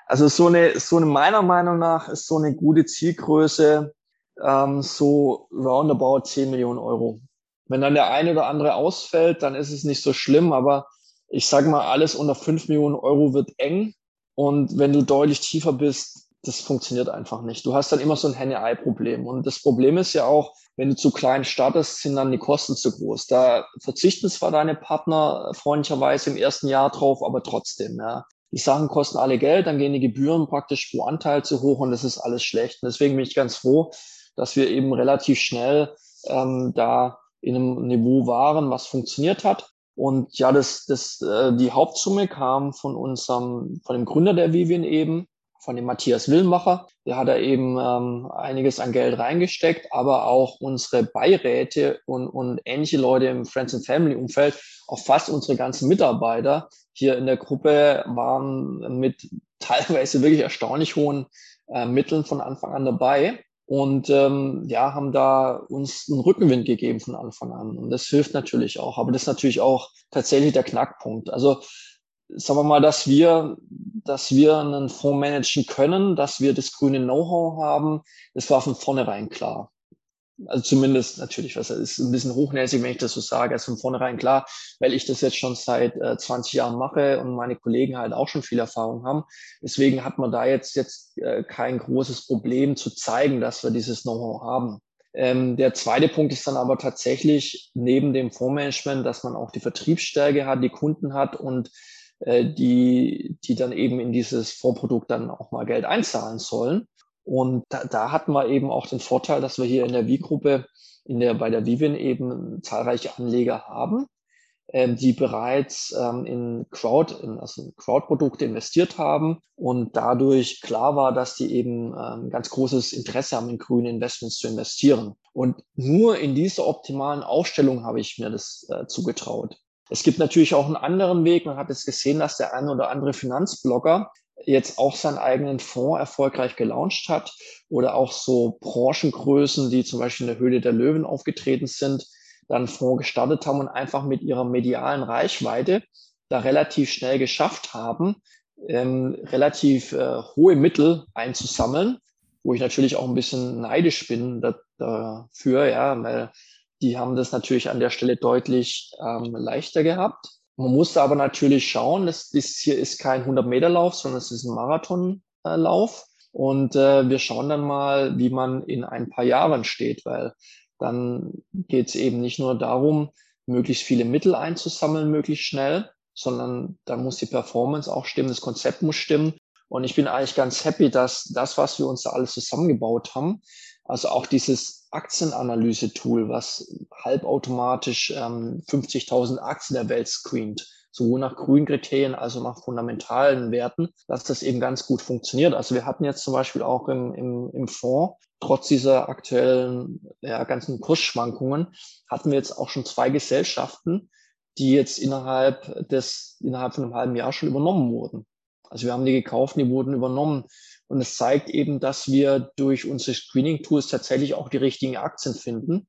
Also so eine, so eine, meiner Meinung nach ist so eine gute Zielgröße ähm, so roundabout 10 Millionen Euro. Wenn dann der eine oder andere ausfällt, dann ist es nicht so schlimm, aber ich sage mal, alles unter 5 Millionen Euro wird eng. Und wenn du deutlich tiefer bist, das funktioniert einfach nicht. Du hast dann immer so ein Henne-Ei-Problem. Und das Problem ist ja auch, wenn du zu klein startest, sind dann die Kosten zu groß. Da verzichten zwar deine Partner freundlicherweise im ersten Jahr drauf, aber trotzdem, ja. Die Sachen kosten alle Geld, dann gehen die Gebühren praktisch pro Anteil zu hoch und das ist alles schlecht. Und deswegen bin ich ganz froh, dass wir eben relativ schnell ähm, da in einem Niveau waren, was funktioniert hat. Und ja, das, das, äh, die Hauptsumme kam von unserem, von dem Gründer der Vivian eben, von dem Matthias Willmacher. Der hat da eben ähm, einiges an Geld reingesteckt, aber auch unsere Beiräte und, und ähnliche Leute im Friends and Family Umfeld, auch fast unsere ganzen Mitarbeiter hier in der Gruppe waren mit teilweise wirklich erstaunlich hohen äh, Mitteln von Anfang an dabei und ähm, ja, haben da uns einen Rückenwind gegeben von Anfang an. Und das hilft natürlich auch. Aber das ist natürlich auch tatsächlich der Knackpunkt. Also sagen wir mal, dass wir, dass wir einen Fonds managen können, dass wir das grüne Know-how haben, das war von vornherein klar. Also zumindest natürlich, was ist ein bisschen hochnäsig, wenn ich das so sage, also von vornherein klar, weil ich das jetzt schon seit äh, 20 Jahren mache und meine Kollegen halt auch schon viel Erfahrung haben. Deswegen hat man da jetzt, jetzt äh, kein großes Problem zu zeigen, dass wir dieses Know-how haben. Ähm, der zweite Punkt ist dann aber tatsächlich neben dem Fondsmanagement, dass man auch die Vertriebsstärke hat, die Kunden hat und äh, die, die dann eben in dieses Fondsprodukt dann auch mal Geld einzahlen sollen. Und da, da hatten wir eben auch den Vorteil, dass wir hier in der Wie-Gruppe, in der, bei der Vivin eben zahlreiche Anleger haben, ähm, die bereits ähm, in Crowd, in, also Crowd-Produkte investiert haben und dadurch klar war, dass die eben ähm, ganz großes Interesse haben, in grüne Investments zu investieren. Und nur in dieser optimalen Aufstellung habe ich mir das äh, zugetraut. Es gibt natürlich auch einen anderen Weg. Man hat es gesehen, dass der eine oder andere Finanzblogger jetzt auch seinen eigenen Fonds erfolgreich gelauncht hat oder auch so Branchengrößen, die zum Beispiel in der Höhle der Löwen aufgetreten sind, dann Fonds gestartet haben und einfach mit ihrer medialen Reichweite da relativ schnell geschafft haben, ähm, relativ äh, hohe Mittel einzusammeln, wo ich natürlich auch ein bisschen neidisch bin da, dafür, ja, weil die haben das natürlich an der Stelle deutlich ähm, leichter gehabt. Man musste aber natürlich schauen, das, das hier ist kein 100-Meter-Lauf, sondern es ist ein Marathonlauf. Und äh, wir schauen dann mal, wie man in ein paar Jahren steht, weil dann geht es eben nicht nur darum, möglichst viele Mittel einzusammeln, möglichst schnell, sondern dann muss die Performance auch stimmen, das Konzept muss stimmen. Und ich bin eigentlich ganz happy, dass das, was wir uns da alles zusammengebaut haben, also auch dieses Aktienanalyse-Tool, was halbautomatisch ähm, 50.000 Aktien der Welt screent, sowohl nach grünen Kriterien als auch nach fundamentalen Werten, dass das eben ganz gut funktioniert. Also wir hatten jetzt zum Beispiel auch im, im, im Fonds, trotz dieser aktuellen ja, ganzen Kursschwankungen, hatten wir jetzt auch schon zwei Gesellschaften, die jetzt innerhalb des, innerhalb von einem halben Jahr schon übernommen wurden. Also wir haben die gekauft, die wurden übernommen. Und es zeigt eben, dass wir durch unsere Screening-Tools tatsächlich auch die richtigen Aktien finden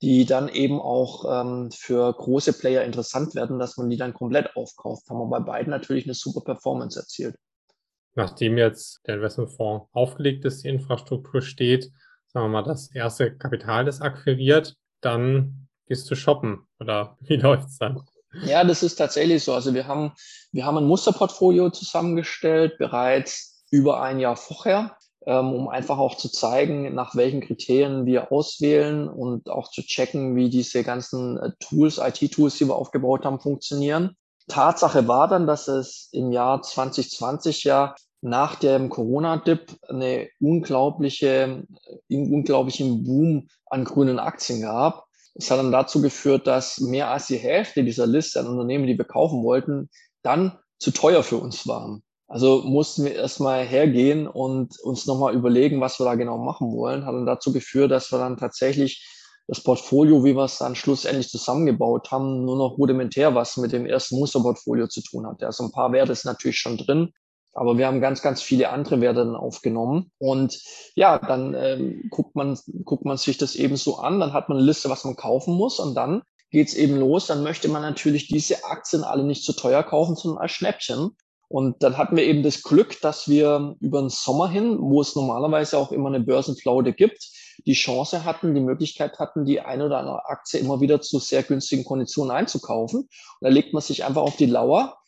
die dann eben auch ähm, für große Player interessant werden, dass man die dann komplett aufkauft. Haben wir bei beiden natürlich eine super Performance erzielt. Nachdem jetzt der Investmentfonds aufgelegt ist, die Infrastruktur steht, sagen wir mal, das erste Kapital ist akquiriert, dann gehst du shoppen oder wie läuft es dann? Ja, das ist tatsächlich so. Also wir haben, wir haben ein Musterportfolio zusammengestellt, bereits über ein Jahr vorher ähm, um einfach auch zu zeigen, nach welchen Kriterien wir auswählen und auch zu checken, wie diese ganzen äh, Tools, IT-Tools, die wir aufgebaut haben, funktionieren. Tatsache war dann, dass es im Jahr 2020 ja nach dem Corona-Dip eine unglaubliche, äh, einen unglaublichen Boom an grünen Aktien gab. Es hat dann dazu geführt, dass mehr als die Hälfte dieser Liste an Unternehmen, die wir kaufen wollten, dann zu teuer für uns waren. Also mussten wir erstmal hergehen und uns nochmal überlegen, was wir da genau machen wollen. Hat dann dazu geführt, dass wir dann tatsächlich das Portfolio, wie wir es dann schlussendlich zusammengebaut haben, nur noch rudimentär was mit dem ersten Musterportfolio zu tun hat. Also ein paar Werte ist natürlich schon drin, aber wir haben ganz, ganz viele andere Werte dann aufgenommen. Und ja, dann ähm, guckt, man, guckt man sich das eben so an, dann hat man eine Liste, was man kaufen muss und dann geht's eben los. Dann möchte man natürlich diese Aktien alle nicht zu teuer kaufen, sondern als Schnäppchen. Und dann hatten wir eben das Glück, dass wir über den Sommer hin, wo es normalerweise auch immer eine Börsenflaute gibt, die Chance hatten, die Möglichkeit hatten, die eine oder andere Aktie immer wieder zu sehr günstigen Konditionen einzukaufen. Und da legt man sich einfach auf die Lauer,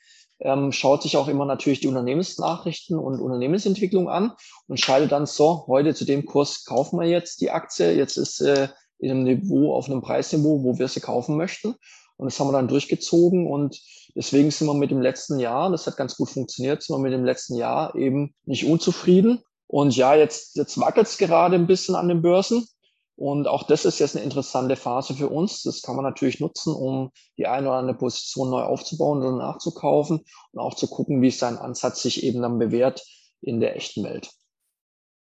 ähm, schaut sich auch immer natürlich die Unternehmensnachrichten und Unternehmensentwicklung an und entscheidet dann so, heute zu dem Kurs kaufen wir jetzt die Aktie, jetzt ist äh, in einem Niveau, auf einem Preisniveau, wo wir sie kaufen möchten. Und das haben wir dann durchgezogen und deswegen sind wir mit dem letzten Jahr, das hat ganz gut funktioniert, sind wir mit dem letzten Jahr eben nicht unzufrieden. Und ja, jetzt, jetzt wackelt es gerade ein bisschen an den Börsen. Und auch das ist jetzt eine interessante Phase für uns. Das kann man natürlich nutzen, um die eine oder andere Position neu aufzubauen oder nachzukaufen und auch zu gucken, wie sein Ansatz sich eben dann bewährt in der echten Welt.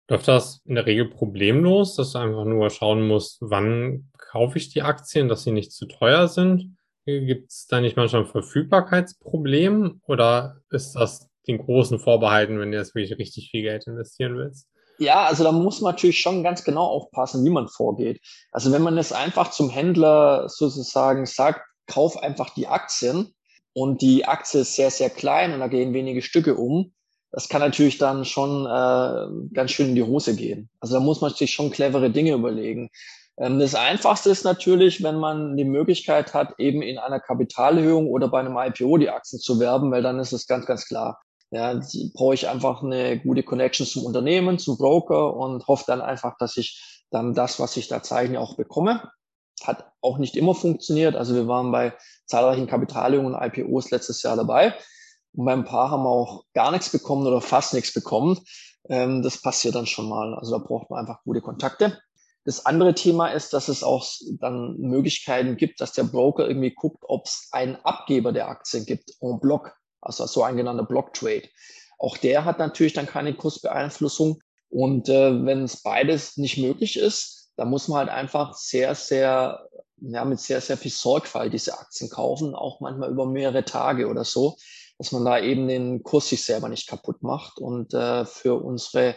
Läuft das in der Regel problemlos, dass du einfach nur schauen musst, wann kaufe ich die Aktien, dass sie nicht zu teuer sind? Gibt es da nicht manchmal ein Verfügbarkeitsproblem oder ist das den großen Vorbehalten, wenn du jetzt wirklich richtig viel Geld investieren willst? Ja, also da muss man natürlich schon ganz genau aufpassen, wie man vorgeht. Also wenn man es einfach zum Händler sozusagen sagt, kauf einfach die Aktien und die Aktie ist sehr, sehr klein und da gehen wenige Stücke um, das kann natürlich dann schon äh, ganz schön in die Hose gehen. Also da muss man sich schon clevere Dinge überlegen. Ähm, das Einfachste ist natürlich, wenn man die Möglichkeit hat, eben in einer Kapitalerhöhung oder bei einem IPO die Aktien zu werben, weil dann ist es ganz, ganz klar. Ja, brauche ich einfach eine gute Connection zum Unternehmen, zum Broker und hoffe dann einfach, dass ich dann das, was ich da zeichne, auch bekomme. Hat auch nicht immer funktioniert. Also wir waren bei zahlreichen Kapitalerhöhungen und IPOs letztes Jahr dabei. Und beim Paar haben wir auch gar nichts bekommen oder fast nichts bekommen. Ähm, das passiert dann schon mal. Also da braucht man einfach gute Kontakte. Das andere Thema ist, dass es auch dann Möglichkeiten gibt, dass der Broker irgendwie guckt, ob es einen Abgeber der Aktien gibt, en bloc, also so ein genannter Block-Trade. Auch der hat natürlich dann keine Kursbeeinflussung. Und äh, wenn es beides nicht möglich ist, dann muss man halt einfach sehr, sehr, ja, mit sehr, sehr viel Sorgfalt diese Aktien kaufen, auch manchmal über mehrere Tage oder so, dass man da eben den Kurs sich selber nicht kaputt macht und äh, für unsere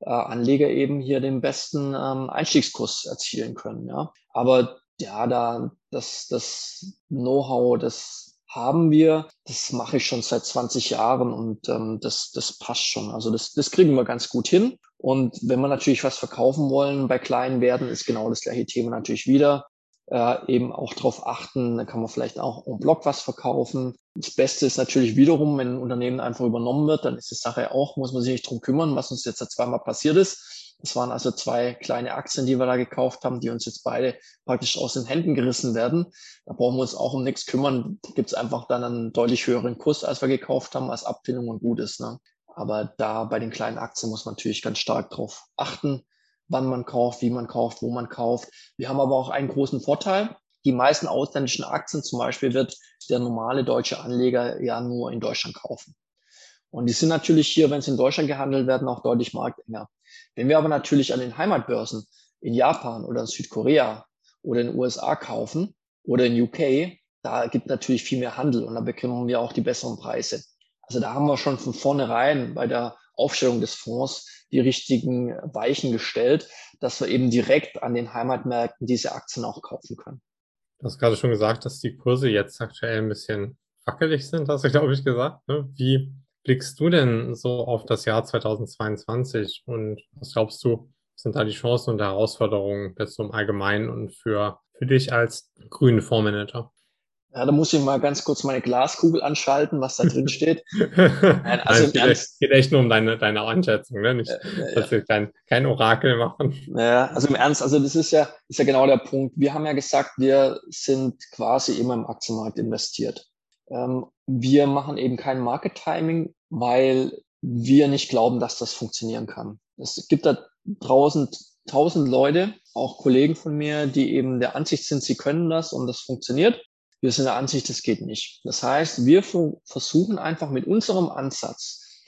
äh, Anleger eben hier den besten ähm, Einstiegskurs erzielen können. Ja. Aber ja, da das, das Know-how, das haben wir, das mache ich schon seit 20 Jahren und ähm, das, das passt schon. Also das, das kriegen wir ganz gut hin. Und wenn wir natürlich was verkaufen wollen bei kleinen Werten, ist genau das gleiche Thema natürlich wieder äh, eben auch darauf achten, da kann man vielleicht auch en bloc was verkaufen. Das Beste ist natürlich wiederum, wenn ein Unternehmen einfach übernommen wird, dann ist die Sache auch, muss man sich nicht drum kümmern, was uns jetzt zweimal passiert ist. Das waren also zwei kleine Aktien, die wir da gekauft haben, die uns jetzt beide praktisch aus den Händen gerissen werden. Da brauchen wir uns auch um nichts kümmern. Da gibt es einfach dann einen deutlich höheren Kurs, als wir gekauft haben, als Abfindung und gut ist. Ne? Aber da bei den kleinen Aktien muss man natürlich ganz stark drauf achten wann man kauft, wie man kauft, wo man kauft. Wir haben aber auch einen großen Vorteil. Die meisten ausländischen Aktien zum Beispiel wird der normale deutsche Anleger ja nur in Deutschland kaufen. Und die sind natürlich hier, wenn sie in Deutschland gehandelt werden, auch deutlich marktenger. Wenn wir aber natürlich an den Heimatbörsen in Japan oder in Südkorea oder in den USA kaufen oder in UK, da gibt natürlich viel mehr Handel und da bekommen wir auch die besseren Preise. Also da haben wir schon von vornherein bei der Aufstellung des Fonds die richtigen Weichen gestellt, dass wir eben direkt an den Heimatmärkten diese Aktien auch kaufen können. Du hast gerade schon gesagt, dass die Kurse jetzt aktuell ein bisschen wackelig sind, hast du, glaube ich, gesagt. Ne? Wie blickst du denn so auf das Jahr 2022 und was glaubst du, sind da die Chancen und Herausforderungen jetzt im Allgemeinen und für, für dich als grünen Fondsmanager? Ja, da muss ich mal ganz kurz meine Glaskugel anschalten, was da drin steht. Nein, also Nein, geht, Ernst, geht echt nur um deine, deine Einschätzung, ne? Nicht, äh, dass wir kein, kein Orakel machen. Ja, also im Ernst, also das ist ja, ist ja genau der Punkt. Wir haben ja gesagt, wir sind quasi immer im Aktienmarkt investiert. Ähm, wir machen eben kein Market Timing, weil wir nicht glauben, dass das funktionieren kann. Es gibt da draußen tausend Leute, auch Kollegen von mir, die eben der Ansicht sind, sie können das und das funktioniert. Wir sind der Ansicht, das geht nicht. Das heißt, wir versuchen einfach mit unserem Ansatz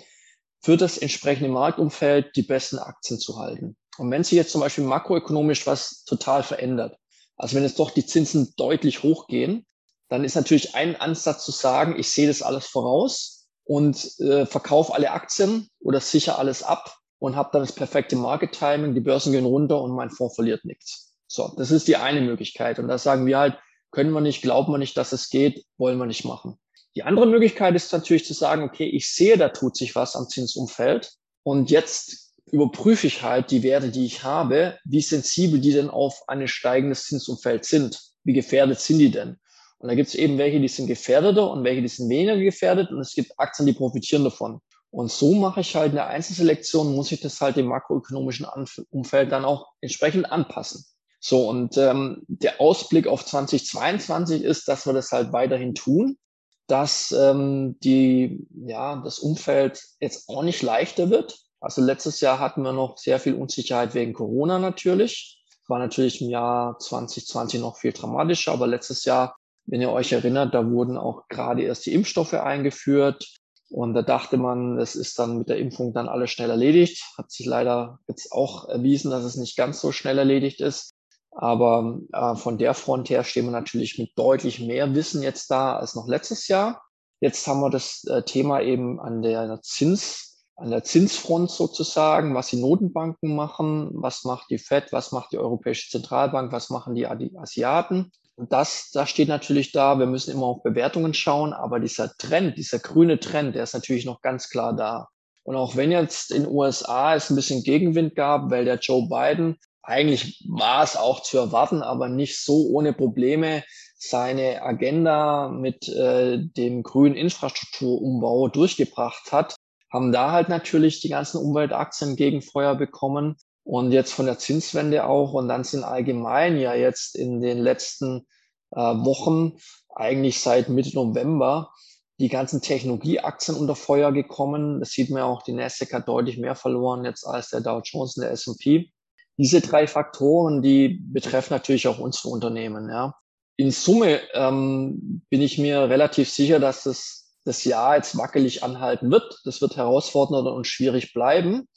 für das entsprechende Marktumfeld die besten Aktien zu halten. Und wenn sich jetzt zum Beispiel makroökonomisch was total verändert, also wenn jetzt doch die Zinsen deutlich hochgehen, dann ist natürlich ein Ansatz zu sagen, ich sehe das alles voraus und äh, verkaufe alle Aktien oder sichere alles ab und habe dann das perfekte Market Timing, die Börsen gehen runter und mein Fonds verliert nichts. So, das ist die eine Möglichkeit. Und da sagen wir halt, können wir nicht, glauben wir nicht, dass es geht, wollen wir nicht machen. Die andere Möglichkeit ist natürlich zu sagen, okay, ich sehe, da tut sich was am Zinsumfeld und jetzt überprüfe ich halt die Werte, die ich habe, wie sensibel die denn auf ein steigendes Zinsumfeld sind. Wie gefährdet sind die denn? Und da gibt es eben welche, die sind gefährdeter und welche, die sind weniger gefährdet und es gibt Aktien, die profitieren davon. Und so mache ich halt eine Einzelselektion, muss ich das halt dem makroökonomischen Umfeld dann auch entsprechend anpassen. So, und ähm, der Ausblick auf 2022 ist, dass wir das halt weiterhin tun, dass ähm, die, ja, das Umfeld jetzt auch nicht leichter wird. Also letztes Jahr hatten wir noch sehr viel Unsicherheit wegen Corona natürlich. War natürlich im Jahr 2020 noch viel dramatischer, aber letztes Jahr, wenn ihr euch erinnert, da wurden auch gerade erst die Impfstoffe eingeführt. Und da dachte man, es ist dann mit der Impfung dann alles schnell erledigt. Hat sich leider jetzt auch erwiesen, dass es nicht ganz so schnell erledigt ist. Aber äh, von der Front her stehen wir natürlich mit deutlich mehr Wissen jetzt da als noch letztes Jahr. Jetzt haben wir das äh, Thema eben an der Zins, an der Zinsfront sozusagen, was die Notenbanken machen, was macht die Fed, was macht die Europäische Zentralbank, was machen die Asiaten. Und das, das steht natürlich da. Wir müssen immer auf Bewertungen schauen, aber dieser Trend, dieser grüne Trend, der ist natürlich noch ganz klar da. Und auch wenn jetzt in USA es ein bisschen Gegenwind gab, weil der Joe Biden eigentlich war es auch zu erwarten, aber nicht so ohne Probleme seine Agenda mit äh, dem grünen Infrastrukturumbau durchgebracht hat, haben da halt natürlich die ganzen Umweltaktien gegen Feuer bekommen und jetzt von der Zinswende auch. Und dann sind allgemein ja jetzt in den letzten äh, Wochen, eigentlich seit Mitte November, die ganzen Technologieaktien unter Feuer gekommen. Das sieht man auch, die Nasdaq hat deutlich mehr verloren jetzt als der Dow Jones und der S&P. Diese drei Faktoren, die betreffen natürlich auch unsere Unternehmen. Ja. In Summe ähm, bin ich mir relativ sicher, dass das, das Jahr jetzt wackelig anhalten wird. Das wird herausfordernd und schwierig bleiben.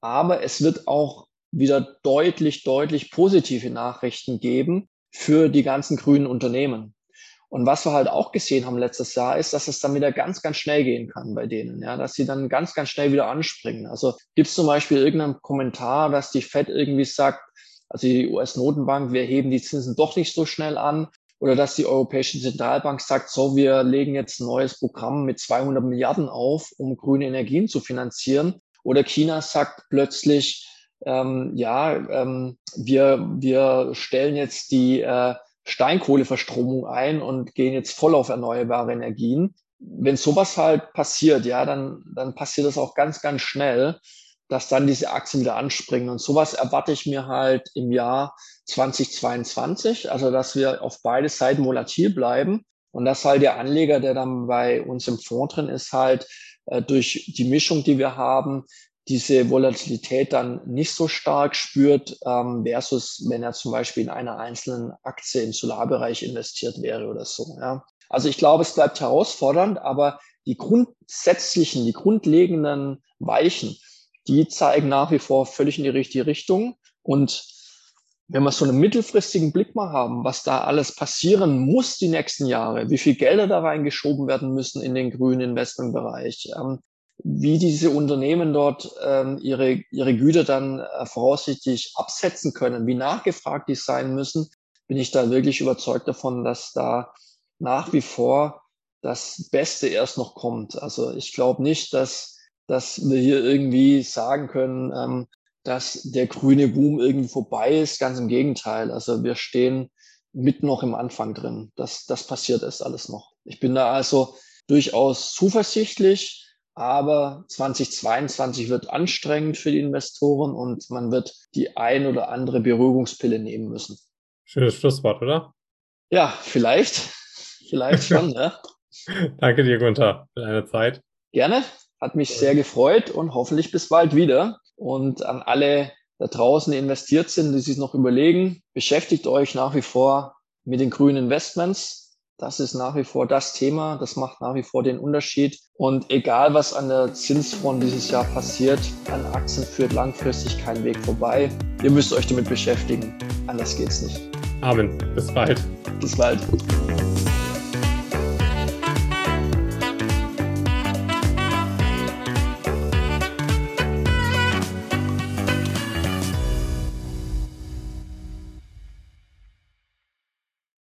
Aber es wird auch wieder deutlich, deutlich positive Nachrichten geben für die ganzen grünen Unternehmen. Und was wir halt auch gesehen haben letztes Jahr, ist, dass es dann wieder ganz, ganz schnell gehen kann bei denen, ja, dass sie dann ganz, ganz schnell wieder anspringen. Also gibt es zum Beispiel irgendeinen Kommentar, dass die Fed irgendwie sagt, also die US-Notenbank, wir heben die Zinsen doch nicht so schnell an, oder dass die Europäische Zentralbank sagt, so, wir legen jetzt ein neues Programm mit 200 Milliarden auf, um grüne Energien zu finanzieren. Oder China sagt plötzlich, ähm, ja, ähm, wir, wir stellen jetzt die äh, Steinkohleverstromung ein und gehen jetzt voll auf erneuerbare Energien. Wenn sowas halt passiert, ja, dann, dann passiert das auch ganz, ganz schnell, dass dann diese Aktien wieder anspringen. Und sowas erwarte ich mir halt im Jahr 2022, also dass wir auf beide Seiten volatil bleiben und dass halt der Anleger, der dann bei uns im Fonds drin ist, halt äh, durch die Mischung, die wir haben, diese Volatilität dann nicht so stark spürt, ähm, versus wenn er zum Beispiel in einer einzelnen Aktie im Solarbereich investiert wäre oder so. Ja. Also ich glaube, es bleibt herausfordernd, aber die grundsätzlichen, die grundlegenden Weichen, die zeigen nach wie vor völlig in die richtige Richtung. Und wenn wir so einen mittelfristigen Blick mal haben, was da alles passieren muss die nächsten Jahre, wie viel Gelder da reingeschoben werden müssen in den grünen Investmentbereich, ähm, wie diese Unternehmen dort ähm, ihre, ihre Güter dann äh, voraussichtlich absetzen können, wie nachgefragt die sein müssen, bin ich da wirklich überzeugt davon, dass da nach wie vor das Beste erst noch kommt. Also ich glaube nicht, dass, dass wir hier irgendwie sagen können, ähm, dass der grüne Boom irgendwie vorbei ist. Ganz im Gegenteil. Also wir stehen mitten noch im Anfang drin. Das, das passiert erst alles noch. Ich bin da also durchaus zuversichtlich aber 2022 wird anstrengend für die Investoren und man wird die ein oder andere Beruhigungspille nehmen müssen. Schönes Schlusswort, oder? Ja, vielleicht. Vielleicht schon, ne? Danke dir, Gunther, für deine Zeit. Gerne. Hat mich sehr gefreut und hoffentlich bis bald wieder. Und an alle da draußen, die investiert sind, die sich noch überlegen, beschäftigt euch nach wie vor mit den grünen Investments. Das ist nach wie vor das Thema. Das macht nach wie vor den Unterschied. Und egal, was an der Zinsfront dieses Jahr passiert, an Aktien führt langfristig kein Weg vorbei. Ihr müsst euch damit beschäftigen. Anders geht's nicht. Amen. Bis bald. Bis bald.